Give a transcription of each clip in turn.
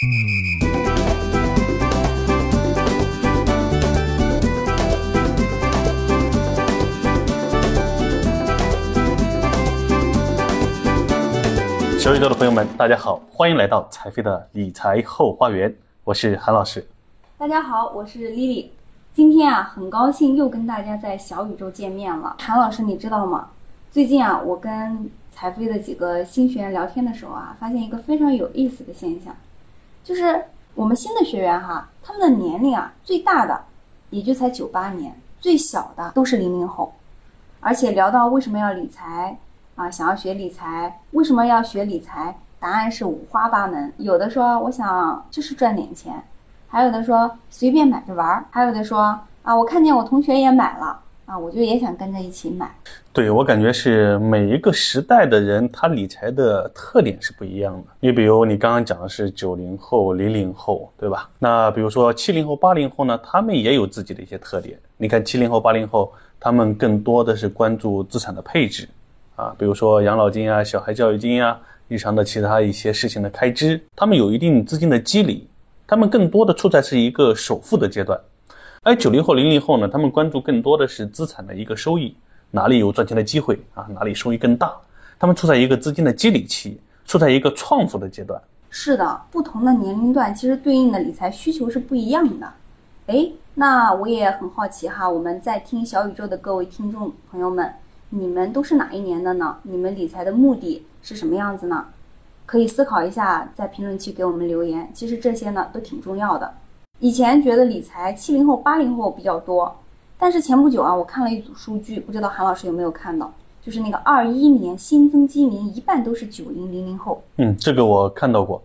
小宇宙的朋友们，大家好，欢迎来到财飞的理财后花园，我是韩老师。大家好，我是 Lily。今天啊，很高兴又跟大家在小宇宙见面了。韩老师，你知道吗？最近啊，我跟财飞的几个新学员聊天的时候啊，发现一个非常有意思的现象，就是我们新的学员哈，他们的年龄啊，最大的也就才九八年，最小的都是零零后，而且聊到为什么要理财。啊，想要学理财，为什么要学理财？答案是五花八门。有的说我想就是赚点钱，还有的说随便买着玩儿，还有的说啊，我看见我同学也买了啊，我就也想跟着一起买。对我感觉是每一个时代的人，他理财的特点是不一样的。你比如你刚刚讲的是九零后、零零后，对吧？那比如说七零后、八零后呢，他们也有自己的一些特点。你看七零后、八零后，他们更多的是关注资产的配置。啊，比如说养老金啊、小孩教育金呀、日常的其他一些事情的开支，他们有一定资金的积累，他们更多的处在是一个首付的阶段。而九零后、零零后呢，他们关注更多的是资产的一个收益，哪里有赚钱的机会啊，哪里收益更大，他们处在一个资金的积累期，处在一个创富的阶段。是的，不同的年龄段其实对应的理财需求是不一样的。哎，那我也很好奇哈，我们在听小宇宙的各位听众朋友们。你们都是哪一年的呢？你们理财的目的是什么样子呢？可以思考一下，在评论区给我们留言。其实这些呢都挺重要的。以前觉得理财七零后、八零后比较多，但是前不久啊，我看了一组数据，不知道韩老师有没有看到？就是那个二一年新增基民一半都是九零零零后。嗯，这个我看到过。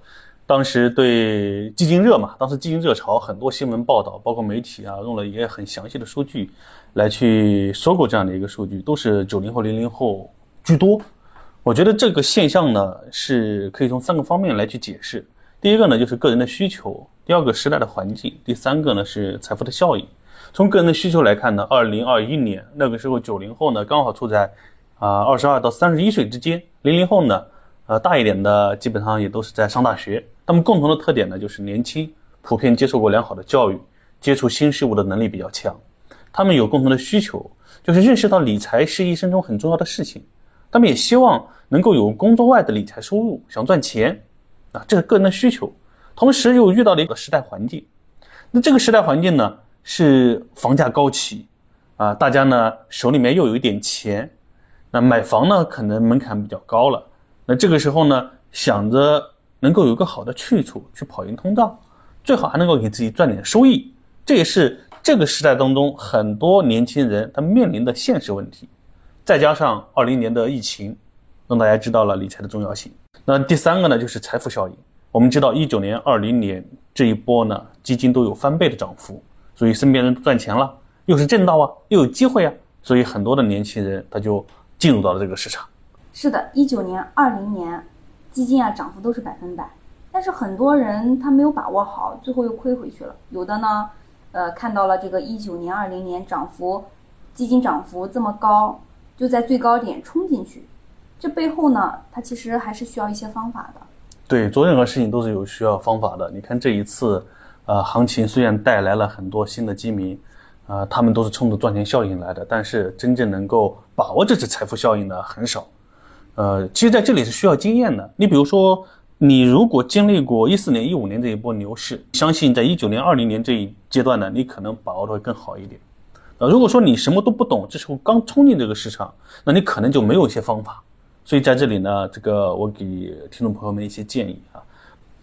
当时对基金热嘛，当时基金热潮，很多新闻报道，包括媒体啊，用了也很详细的数据来去收购这样的一个数据，都是九零后、零零后居多。我觉得这个现象呢，是可以从三个方面来去解释。第一个呢，就是个人的需求；第二个，时代的环境；第三个呢，是财富的效应。从个人的需求来看呢，二零二一年那个时候，九零后呢刚好处在啊二十二到三十一岁之间，零零后呢，呃大一点的基本上也都是在上大学。他们共同的特点呢，就是年轻，普遍接受过良好的教育，接触新事物的能力比较强。他们有共同的需求，就是认识到理财是一生中很重要的事情。他们也希望能够有工作外的理财收入，想赚钱，啊，这是个人的需求。同时又遇到了一个时代环境，那这个时代环境呢，是房价高企，啊，大家呢手里面又有一点钱，那买房呢可能门槛比较高了。那这个时候呢，想着。能够有个好的去处去跑赢通胀，最好还能够给自己赚点收益，这也是这个时代当中很多年轻人他面临的现实问题。再加上二零年的疫情，让大家知道了理财的重要性。那第三个呢，就是财富效应。我们知道一九年、二零年这一波呢，基金都有翻倍的涨幅，所以身边人赚钱了，又是正道啊，又有机会啊，所以很多的年轻人他就进入到了这个市场。是的，一九年、二零年。基金啊，涨幅都是百分百，但是很多人他没有把握好，最后又亏回去了。有的呢，呃，看到了这个一九年、二零年涨幅，基金涨幅这么高，就在最高点冲进去，这背后呢，它其实还是需要一些方法的。对，做任何事情都是有需要方法的。你看这一次，呃，行情虽然带来了很多新的基民，呃，他们都是冲着赚钱效应来的，但是真正能够把握这次财富效应的很少。呃，其实在这里是需要经验的。你比如说，你如果经历过一四年、一五年这一波牛市，相信在一九年、二零年这一阶段呢，你可能把握的会更好一点。呃，如果说你什么都不懂，这时候刚冲进这个市场，那你可能就没有一些方法。所以在这里呢，这个我给听众朋友们一些建议啊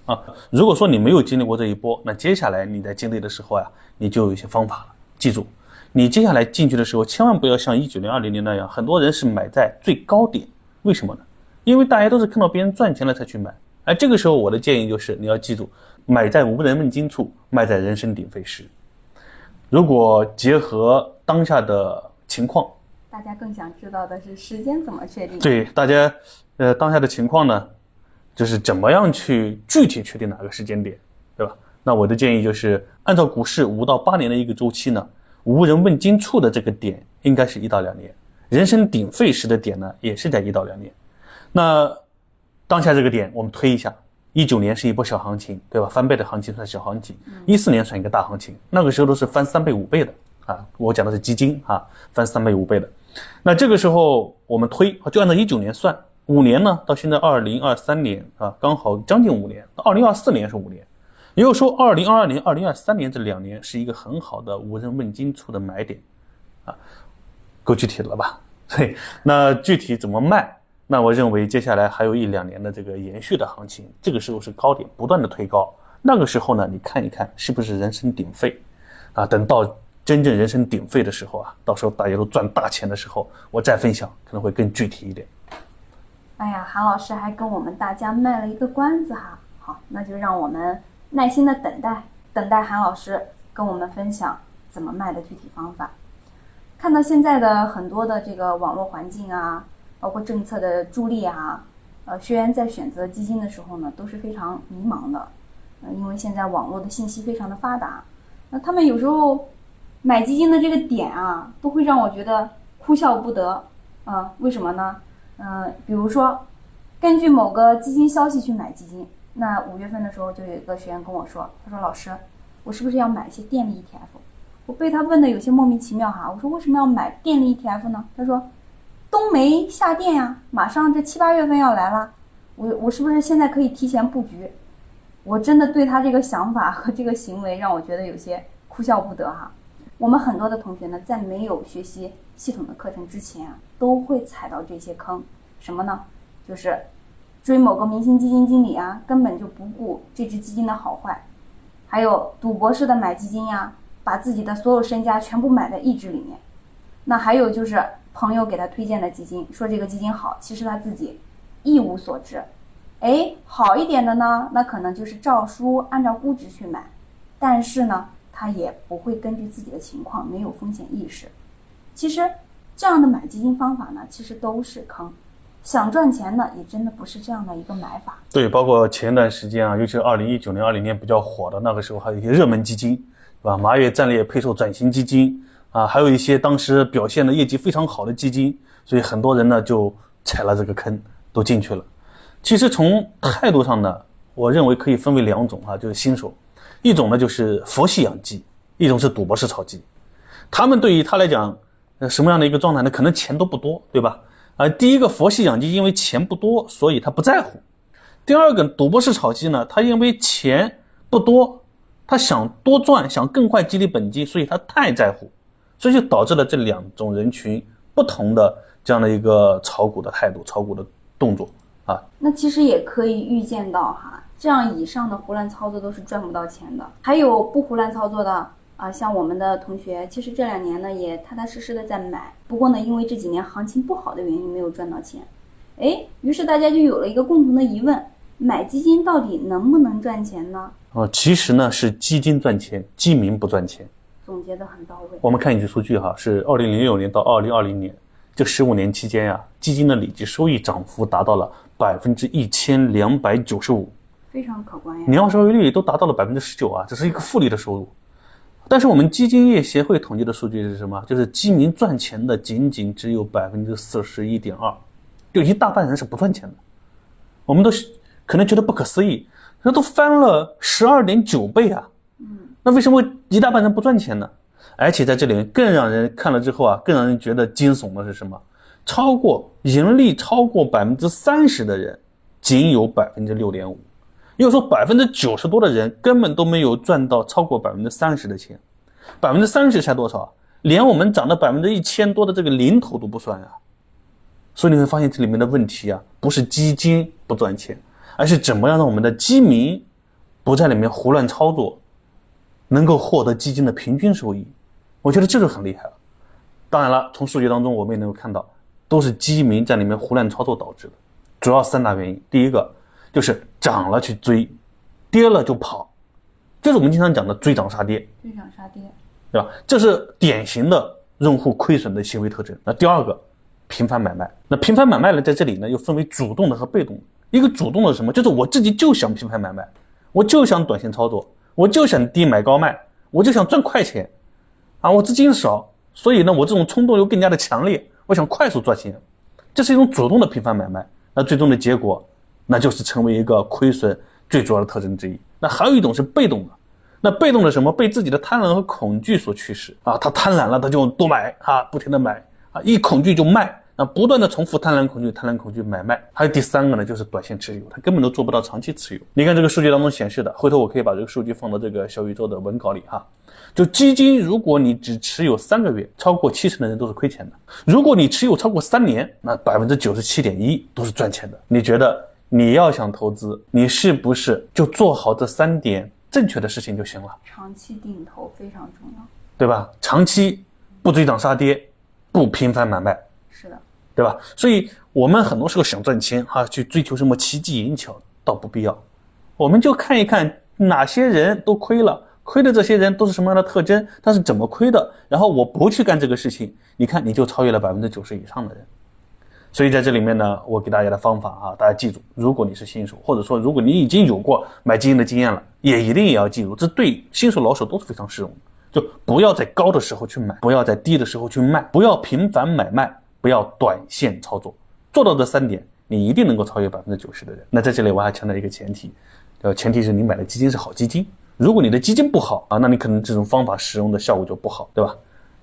啊，如果说你没有经历过这一波，那接下来你在经历的时候呀，你就有一些方法了。记住，你接下来进去的时候，千万不要像一九零、二零年那样，很多人是买在最高点。为什么呢？因为大家都是看到别人赚钱了才去买，而这个时候我的建议就是你要记住，买在无人问津处，卖在人声鼎沸时。如果结合当下的情况，大家更想知道的是时间怎么确定？对，大家，呃，当下的情况呢，就是怎么样去具体确定哪个时间点，对吧？那我的建议就是，按照股市五到八年的一个周期呢，无人问津处的这个点应该是一到两年。人声鼎沸时的点呢，也是在一到两年。那当下这个点，我们推一下，一九年是一波小行情，对吧？翻倍的行情算小行情，一四年算一个大行情，那个时候都是翻三倍五倍的啊。我讲的是基金啊，翻三倍五倍的。那这个时候我们推，就按照一九年算，五年呢，到现在二零二三年啊，刚好将近五年，二零二四年是五年，也就是说二零二二年、二零二三年这两年是一个很好的无人问津处的买点啊，够具体了吧？对，那具体怎么卖？那我认为接下来还有一两年的这个延续的行情，这个时候是高点不断的推高，那个时候呢，你看一看是不是人声鼎沸，啊，等到真正人声鼎沸的时候啊，到时候大家都赚大钱的时候，我再分享可能会更具体一点。哎呀，韩老师还跟我们大家卖了一个关子哈，好，那就让我们耐心的等待，等待韩老师跟我们分享怎么卖的具体方法。看到现在的很多的这个网络环境啊。包括政策的助力啊，呃，学员在选择基金的时候呢，都是非常迷茫的，呃，因为现在网络的信息非常的发达，那他们有时候买基金的这个点啊，都会让我觉得哭笑不得，啊，为什么呢？嗯，比如说，根据某个基金消息去买基金，那五月份的时候就有一个学员跟我说，他说老师，我是不是要买一些电力 ETF？我被他问的有些莫名其妙哈，我说为什么要买电力 ETF 呢？他说。冬梅夏电呀，马上这七八月份要来了，我我是不是现在可以提前布局？我真的对他这个想法和这个行为让我觉得有些哭笑不得哈。我们很多的同学呢，在没有学习系统的课程之前啊，都会踩到这些坑，什么呢？就是追某个明星基金经理啊，根本就不顾这只基金的好坏，还有赌博式的买基金呀，把自己的所有身家全部买在一只里面。那还有就是。朋友给他推荐的基金，说这个基金好，其实他自己一无所知。哎，好一点的呢，那可能就是照书按照估值去买，但是呢，他也不会根据自己的情况，没有风险意识。其实这样的买基金方法呢，其实都是坑。想赚钱呢，也真的不是这样的一个买法。对，包括前段时间啊，尤其是二零一九年、二零年比较火的那个时候，还有一些热门基金，是吧？马跃战略配售转型基金。啊，还有一些当时表现的业绩非常好的基金，所以很多人呢就踩了这个坑，都进去了。其实从态度上呢，我认为可以分为两种啊，就是新手，一种呢就是佛系养鸡，一种是赌博式炒鸡。他们对于他来讲，呃，什么样的一个状态呢？可能钱都不多，对吧？啊，第一个佛系养鸡，因为钱不多，所以他不在乎；第二个赌博式炒鸡呢，他因为钱不多，他想多赚，想更快积累本金，所以他太在乎。所以就导致了这两种人群不同的这样的一个炒股的态度、炒股的动作啊。那其实也可以预见到哈，这样以上的胡乱操作都是赚不到钱的。还有不胡乱操作的啊，像我们的同学，其实这两年呢也踏踏实实的在买，不过呢，因为这几年行情不好的原因没有赚到钱。哎，于是大家就有了一个共同的疑问：买基金到底能不能赚钱呢？哦，其实呢是基金赚钱，基民不赚钱。总结的很到位。我们看一组数据哈，是二零零六年到二零二零年这十五年期间呀，基金的累计收益涨幅达到了百分之一千两百九十五，非常可观呀。年化收益率都达到了百分之十九啊，这是一个复利的收入。但是我们基金业协会统计的数据是什么？就是基民赚钱的仅仅只有百分之四十一点二，就一大半人是不赚钱的。我们都可能觉得不可思议，那都翻了十二点九倍啊。嗯那为什么一大半人不赚钱呢？而且在这里面更让人看了之后啊，更让人觉得惊悚的是什么？超过盈利超过百分之三十的人，仅有百分之六点五，又说百分之九十多的人根本都没有赚到超过百分之三十的钱。百分之三十才多少啊？连我们涨的百分之一千多的这个零头都不算呀。所以你会发现这里面的问题啊，不是基金不赚钱，而是怎么样让我们的基民不在里面胡乱操作。能够获得基金的平均收益，我觉得这就很厉害了。当然了，从数据当中我们也能够看到，都是基民在里面胡乱操作导致的。主要三大原因，第一个就是涨了去追，跌了就跑，这是我们经常讲的追涨杀跌。追涨杀跌，对吧？这是典型的用户亏损的行为特征。那第二个，频繁买卖。那频繁买卖呢，在这里呢又分为主动的和被动的。一个主动的是什么？就是我自己就想频繁买卖，我就想短线操作。我就想低买高卖，我就想赚快钱，啊，我资金少，所以呢，我这种冲动又更加的强烈，我想快速赚钱，这是一种主动的频繁买卖，那最终的结果，那就是成为一个亏损最主要的特征之一。那还有一种是被动的，那被动的什么？被自己的贪婪和恐惧所驱使啊，他贪婪了，他就多买啊，不停的买啊，一恐惧就卖。那不断的重复贪婪恐惧、贪婪恐惧买卖，还有第三个呢，就是短线持有，他根本都做不到长期持有。你看这个数据当中显示的，回头我可以把这个数据放到这个小宇宙的文稿里哈。就基金，如果你只持有三个月，超过七成的人都是亏钱的；如果你持有超过三年，那百分之九十七点一都是赚钱的。你觉得你要想投资，你是不是就做好这三点正确的事情就行了？长期定投非常重要，对吧？长期不追涨杀跌，不频繁买卖。是的，对吧？所以我们很多时候想赚钱哈，去追求什么奇技淫巧，倒不必要。我们就看一看哪些人都亏了，亏的这些人都是什么样的特征，他是怎么亏的。然后我不去干这个事情，你看你就超越了百分之九十以上的人。所以在这里面呢，我给大家的方法啊，大家记住：如果你是新手，或者说如果你已经有过买基金的经验了，也一定也要记住，这对新手老手都是非常适用的。就不要在高的时候去买，不要在低的时候去卖，不要频繁买卖。不要短线操作，做到这三点，你一定能够超越百分之九十的人。那在这里我还强调一个前提，呃，前提是你买的基金是好基金。如果你的基金不好啊，那你可能这种方法使用的效果就不好，对吧？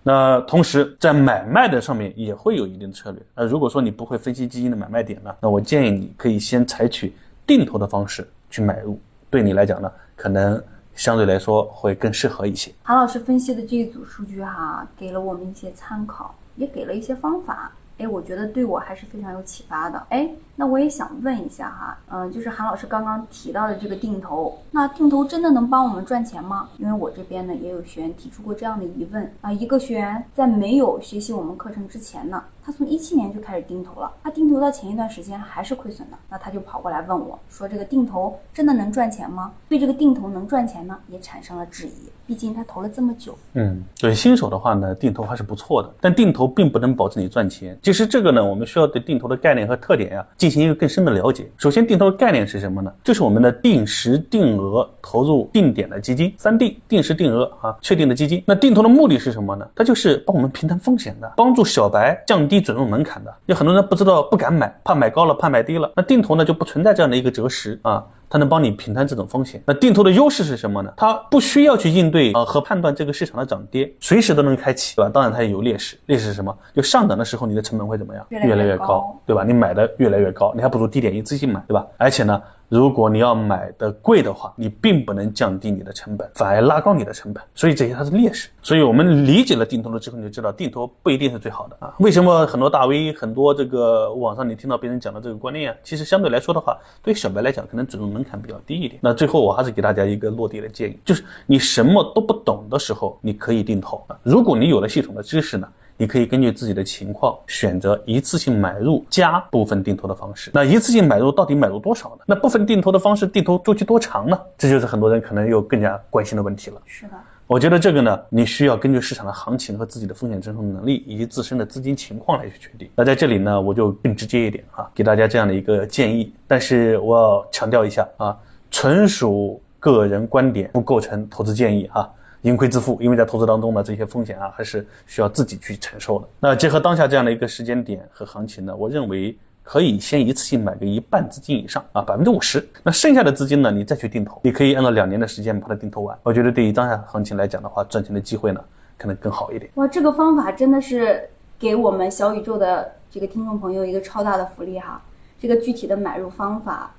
那同时在买卖的上面也会有一定的策略。那如果说你不会分析基金的买卖点呢，那我建议你可以先采取定投的方式去买入，对你来讲呢，可能相对来说会更适合一些。韩老师分析的这一组数据哈，给了我们一些参考。也给了一些方法，哎，我觉得对我还是非常有启发的，哎。那我也想问一下哈，嗯，就是韩老师刚刚提到的这个定投，那定投真的能帮我们赚钱吗？因为我这边呢也有学员提出过这样的疑问啊。一个学员在没有学习我们课程之前呢，他从一七年就开始定投了，他定投到前一段时间还是亏损的，那他就跑过来问我说，这个定投真的能赚钱吗？对这个定投能赚钱呢，也产生了质疑，毕竟他投了这么久。嗯，对新手的话呢，定投还是不错的，但定投并不能保证你赚钱。其实这个呢，我们需要对定投的概念和特点呀进。行一个更深的了解。首先，定投的概念是什么呢？就是我们的定时定额投入定点的基金，三定定时定额啊，确定的基金。那定投的目的是什么呢？它就是帮我们平摊风险的，帮助小白降低准入门槛的。有很多人不知道，不敢买，怕买高了，怕买低了。那定投呢，就不存在这样的一个择时啊。它能帮你平摊这种风险。那定投的优势是什么呢？它不需要去应对呃和判断这个市场的涨跌，随时都能开启，对吧？当然它也有劣势，劣势是什么？就上涨的时候你的成本会怎么样？越来越高，对吧？你买的越来越高，你还不如低点一次性买，对吧？而且呢。如果你要买的贵的话，你并不能降低你的成本，反而拉高你的成本，所以这些它是劣势。所以我们理解了定投了之后，你就知道定投不一定是最好的啊。为什么很多大 V、很多这个网上你听到别人讲的这个观念啊，其实相对来说的话，对于小白来讲，可能准入门槛比较低一点。那最后我还是给大家一个落地的建议，就是你什么都不懂的时候，你可以定投。如果你有了系统的知识呢？你可以根据自己的情况选择一次性买入加部分定投的方式。那一次性买入到底买入多少呢？那部分定投的方式，定投周期多长呢？这就是很多人可能又更加关心的问题了。是的，我觉得这个呢，你需要根据市场的行情和自己的风险承受能力以及自身的资金情况来去决定。那在这里呢，我就更直接一点啊，给大家这样的一个建议。但是我要强调一下啊，纯属个人观点，不构成投资建议哈。盈亏自负，因为在投资当中呢，这些风险啊，还是需要自己去承受的。那结合当下这样的一个时间点和行情呢，我认为可以先一次性买个一半资金以上啊，百分之五十。那剩下的资金呢，你再去定投，你可以按照两年的时间把它定投完。我觉得对于当下行情来讲的话，赚钱的机会呢，可能更好一点。哇，这个方法真的是给我们小宇宙的这个听众朋友一个超大的福利哈！这个具体的买入方法，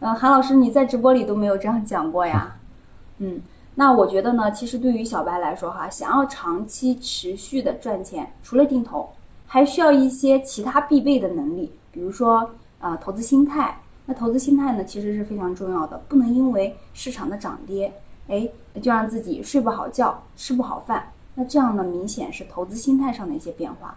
嗯，韩老师你在直播里都没有这样讲过呀？嗯。那我觉得呢，其实对于小白来说哈，想要长期持续的赚钱，除了定投，还需要一些其他必备的能力，比如说啊投资心态。那投资心态呢，其实是非常重要的，不能因为市场的涨跌，哎，就让自己睡不好觉，吃不好饭。那这样呢，明显是投资心态上的一些变化。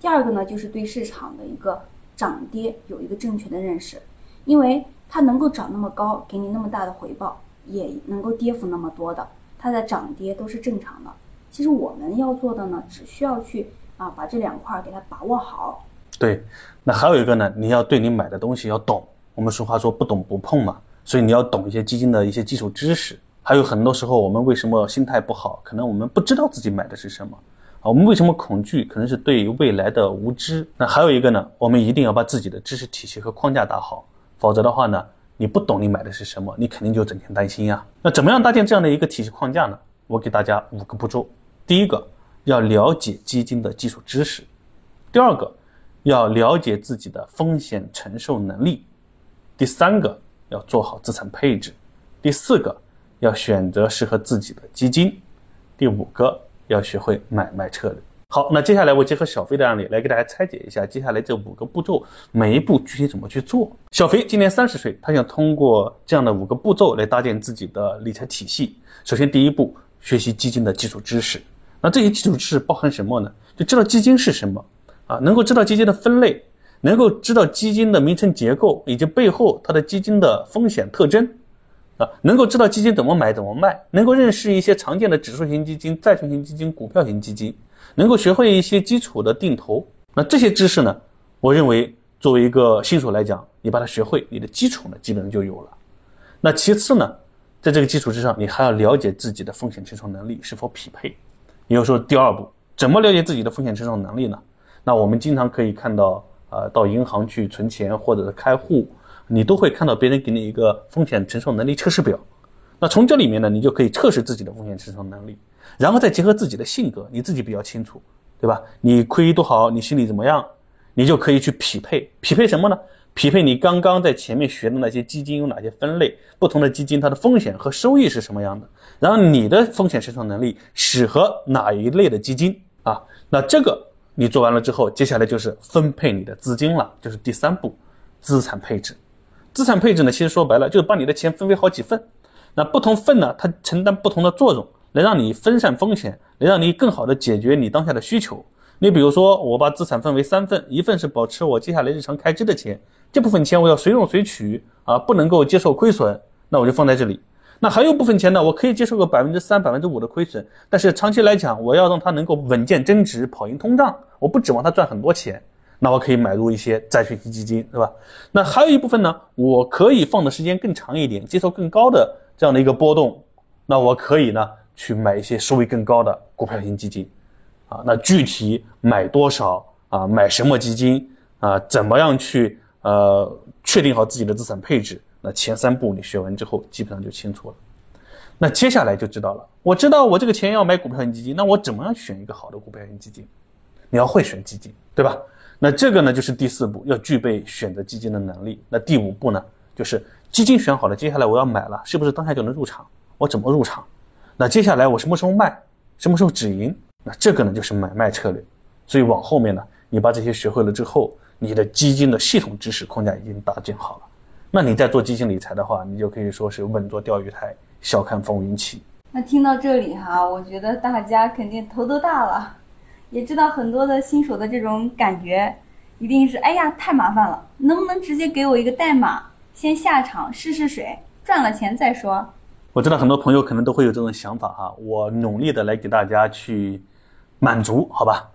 第二个呢，就是对市场的一个涨跌有一个正确的认识，因为它能够涨那么高，给你那么大的回报。也能够跌幅那么多的，它的涨跌都是正常的。其实我们要做的呢，只需要去啊把这两块给它把握好。对，那还有一个呢，你要对你买的东西要懂。我们俗话说不懂不碰嘛，所以你要懂一些基金的一些基础知识。还有很多时候我们为什么心态不好，可能我们不知道自己买的是什么啊？我们为什么恐惧？可能是对未来的无知。那还有一个呢，我们一定要把自己的知识体系和框架打好，否则的话呢？你不懂你买的是什么，你肯定就整天担心呀。那怎么样搭建这样的一个体系框架呢？我给大家五个步骤。第一个，要了解基金的基础知识；第二个，要了解自己的风险承受能力；第三个，要做好资产配置；第四个，要选择适合自己的基金；第五个，要学会买卖策略。好，那接下来我结合小飞的案例来给大家拆解一下，接下来这五个步骤每一步具体怎么去做。小飞今年三十岁，他想通过这样的五个步骤来搭建自己的理财体系。首先，第一步，学习基金的基础知识。那这些基础知识包含什么呢？就知道基金是什么啊，能够知道基金的分类，能够知道基金的名称结构以及背后它的基金的风险特征啊，能够知道基金怎么买怎么卖，能够认识一些常见的指数型基金、债券型基金、股票型基金。能够学会一些基础的定投，那这些知识呢？我认为作为一个新手来讲，你把它学会，你的基础呢基本上就有了。那其次呢，在这个基础之上，你还要了解自己的风险承受能力是否匹配。也就是说，第二步，怎么了解自己的风险承受能力呢？那我们经常可以看到，呃，到银行去存钱或者是开户，你都会看到别人给你一个风险承受能力测试表。那从这里面呢，你就可以测试自己的风险承受能力。然后再结合自己的性格，你自己比较清楚，对吧？你亏多少，你心里怎么样，你就可以去匹配。匹配什么呢？匹配你刚刚在前面学的那些基金有哪些分类，不同的基金它的风险和收益是什么样的。然后你的风险承受能力适合哪一类的基金啊？那这个你做完了之后，接下来就是分配你的资金了，就是第三步，资产配置。资产配置呢，其实说白了就是把你的钱分为好几份，那不同份呢，它承担不同的作用。能让你分散风险，能让你更好的解决你当下的需求。你比如说，我把资产分为三份，一份是保持我接下来日常开支的钱，这部分钱我要随用随取啊，不能够接受亏损，那我就放在这里。那还有部分钱呢，我可以接受个百分之三、百分之五的亏损，但是长期来讲，我要让它能够稳健增值、跑赢通胀，我不指望它赚很多钱，那我可以买入一些债券型基金，对吧？那还有一部分呢，我可以放的时间更长一点，接受更高的这样的一个波动，那我可以呢？去买一些收益更高的股票型基金，啊，那具体买多少啊，买什么基金啊，怎么样去呃确定好自己的资产配置？那前三步你学完之后，基本上就清楚了。那接下来就知道了，我知道我这个钱要买股票型基金，那我怎么样选一个好的股票型基金？你要会选基金，对吧？那这个呢就是第四步，要具备选择基金的能力。那第五步呢，就是基金选好了，接下来我要买了，是不是当下就能入场？我怎么入场？那接下来我什么时候卖，什么时候止盈？那这个呢就是买卖策略。所以往后面呢，你把这些学会了之后，你的基金的系统知识框架已经搭建好了。那你在做基金理财的话，你就可以说是稳坐钓鱼台，笑看风云起。那听到这里哈，我觉得大家肯定头都大了，也知道很多的新手的这种感觉，一定是哎呀太麻烦了，能不能直接给我一个代码，先下场试试水，赚了钱再说。我知道很多朋友可能都会有这种想法哈，我努力的来给大家去满足，好吧？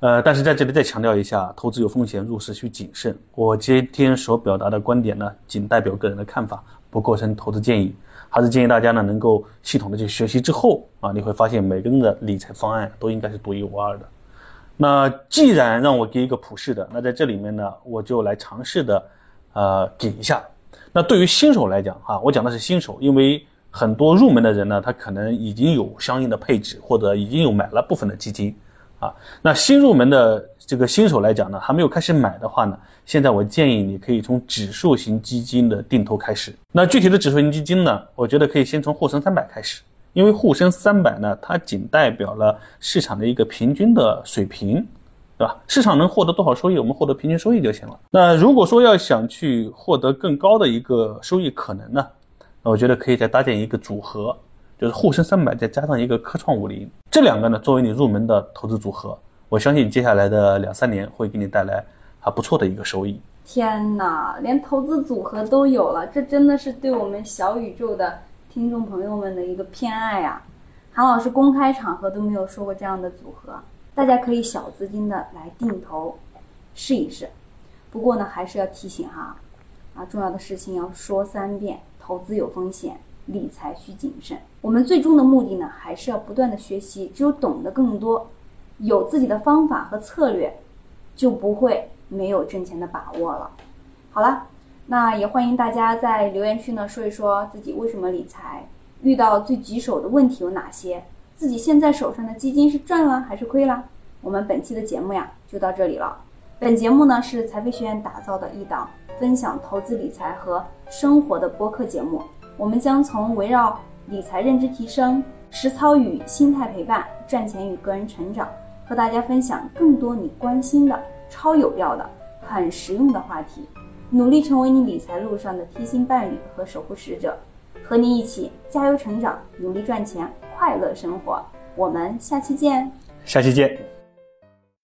呃，但是在这里再强调一下，投资有风险，入市需谨慎。我今天所表达的观点呢，仅代表个人的看法，不构成投资建议。还是建议大家呢，能够系统的去学习之后啊，你会发现每个人的理财方案都应该是独一无二的。那既然让我给一个普世的，那在这里面呢，我就来尝试的，呃，给一下。那对于新手来讲哈，我讲的是新手，因为。很多入门的人呢，他可能已经有相应的配置，或者已经有买了部分的基金，啊，那新入门的这个新手来讲呢，还没有开始买的话呢，现在我建议你可以从指数型基金的定投开始。那具体的指数型基金呢，我觉得可以先从沪深三百开始，因为沪深三百呢，它仅代表了市场的一个平均的水平，对吧？市场能获得多少收益，我们获得平均收益就行了。那如果说要想去获得更高的一个收益可能呢？我觉得可以再搭建一个组合，就是沪深三百再加上一个科创五零，这两个呢作为你入门的投资组合，我相信接下来的两三年会给你带来还不错的一个收益。天哪，连投资组合都有了，这真的是对我们小宇宙的听众朋友们的一个偏爱啊！韩老师公开场合都没有说过这样的组合，大家可以小资金的来定投试一试。不过呢，还是要提醒哈，啊，重要的事情要说三遍。投资有风险，理财需谨慎。我们最终的目的呢，还是要不断的学习。只有懂得更多，有自己的方法和策略，就不会没有挣钱的把握了。好了，那也欢迎大家在留言区呢说一说自己为什么理财，遇到最棘手的问题有哪些，自己现在手上的基金是赚了还是亏了？我们本期的节目呀就到这里了。本节目呢是财飞学院打造的一档分享投资理财和生活的播客节目，我们将从围绕理财认知提升、实操与心态陪伴、赚钱与个人成长，和大家分享更多你关心的超有料的、很实用的话题。努力成为你理财路上的贴心伴侣和守护使者，和你一起加油成长，努力赚钱，快乐生活。我们下期见。下期见。